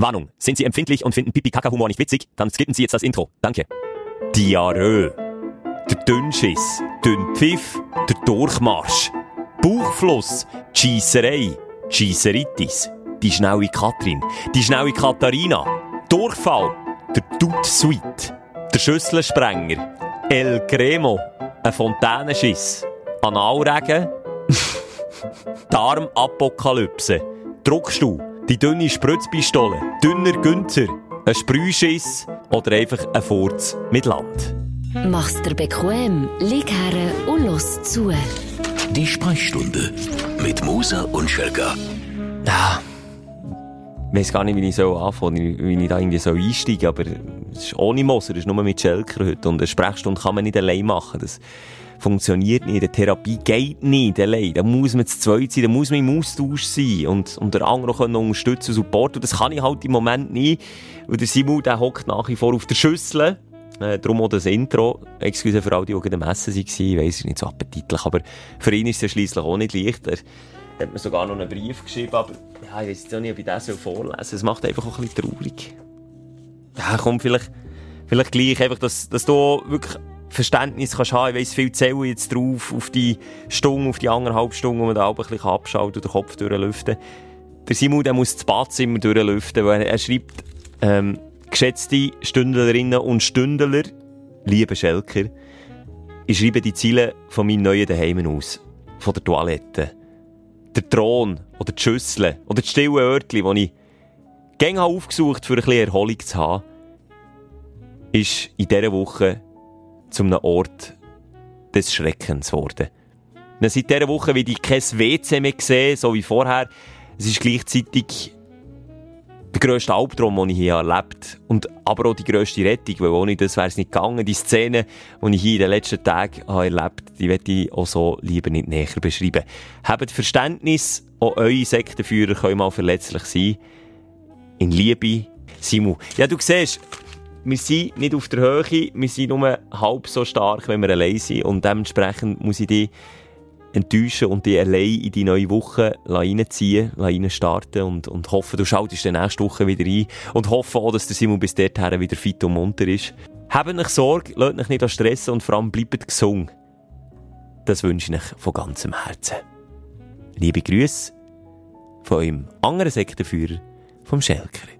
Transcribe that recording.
Warnung, sind Sie empfindlich und finden Pipi-Kaka-Humor nicht witzig? Dann skippen Sie jetzt das Intro. Danke. Diarrhoe. Der Dünnschiss. Dünnpfiff. Der Durchmarsch. Bauchfluss. Scheisserei. Scheisseritis. Die schnelle Katrin. Die schnelle Katharina. Durchfall. Der Dut-Suite. Der Schüsselsprenger. El Cremo. Ein Fontänenschiss. Analregen. Darmapokalypse. Druckstuhl. Die dünne Spritzpistole. Dünner Günther. Ein Sprühschiss oder einfach ein Furz mit Land. Mach's dir bequem, lieg her und los zu. Die Sprechstunde mit Musa und Schelga. Ja. Ich weiss gar nicht, wie ich so anfangen wie ich da irgendwie so einsteige, aber es ist ohne Moser, es ist nur mit Schelker heute. Und eine Sprechstunde kann man nicht allein machen. Das funktioniert nicht. Eine Therapie geht nicht allein. Da muss man zu zweit sein, da muss man im Austausch sein und, und der andere können unterstützen, supporten. Und das kann ich halt im Moment nicht, weil der Simon, der hockt nach wie vor auf der Schüssel. Äh, darum auch das Intro. Excuse für alle, die auch am Essen waren. Ich weiss, es ist nicht so appetitlich, aber für ihn ist es ja schliesslich auch nicht leicht. Hat mir sogar noch einen Brief geschrieben, aber ja, ich weiss jetzt auch nicht, ob ich den vorlesen soll. Es macht einfach auch ein bisschen traurig. Ja, komm, vielleicht, vielleicht gleich einfach, dass, dass du wirklich Verständnis kannst haben. Ich weiss, viel zähle jetzt drauf, auf die Stunde, auf die anderthalb Stunden, wo man da auch ein bisschen abschalten und den Kopf durchlüften Der Simon, der muss das Badzimmer durchlüften, weil er schreibt, ähm, geschätzte Stündlerinnen und Stündler, liebe Schelker, ich schreibe die Ziele von meinem neuen Daheim aus. Von der Toilette. Der Thron oder die Schüssel oder das stille Örtchen, das ich gerne aufgesucht für ein bisschen Erholung zu haben, ist in dieser Woche zu einem Ort des Schreckens geworden. Seit dieser Woche wie ich kein WC mehr gesehen, so wie vorher. Es ist gleichzeitig der grösste Albtraum, den ich hier erlebt und aber auch die grösste Rettung, weil ohne das wäre es nicht gegangen. Die Szene, die ich hier in den letzten Tagen habe erlebt die werde ich auch so lieber nicht näher beschreiben. Habt Verständnis, auch eure Sektenführer können mal verletzlich sein. In Liebe, Simu. Ja, du siehst, wir sind nicht auf der Höhe, wir sind nur halb so stark, wenn wir allein sind. Und dementsprechend muss ich dich enttäuschen und dich allein in die neue Woche reinziehen, reinstarten und, und hoffe, du schaltest dann nächste Woche wieder ein und hoffe auch, dass der Simon bis dahin wieder fit und munter ist. Habt euch Sorge, lasst euch nicht stressen und vor allem bleibt gesund. Das wünsche ich euch von ganzem Herzen. Liebe Grüße von eurem anderen Sektenführer, vom Schelker.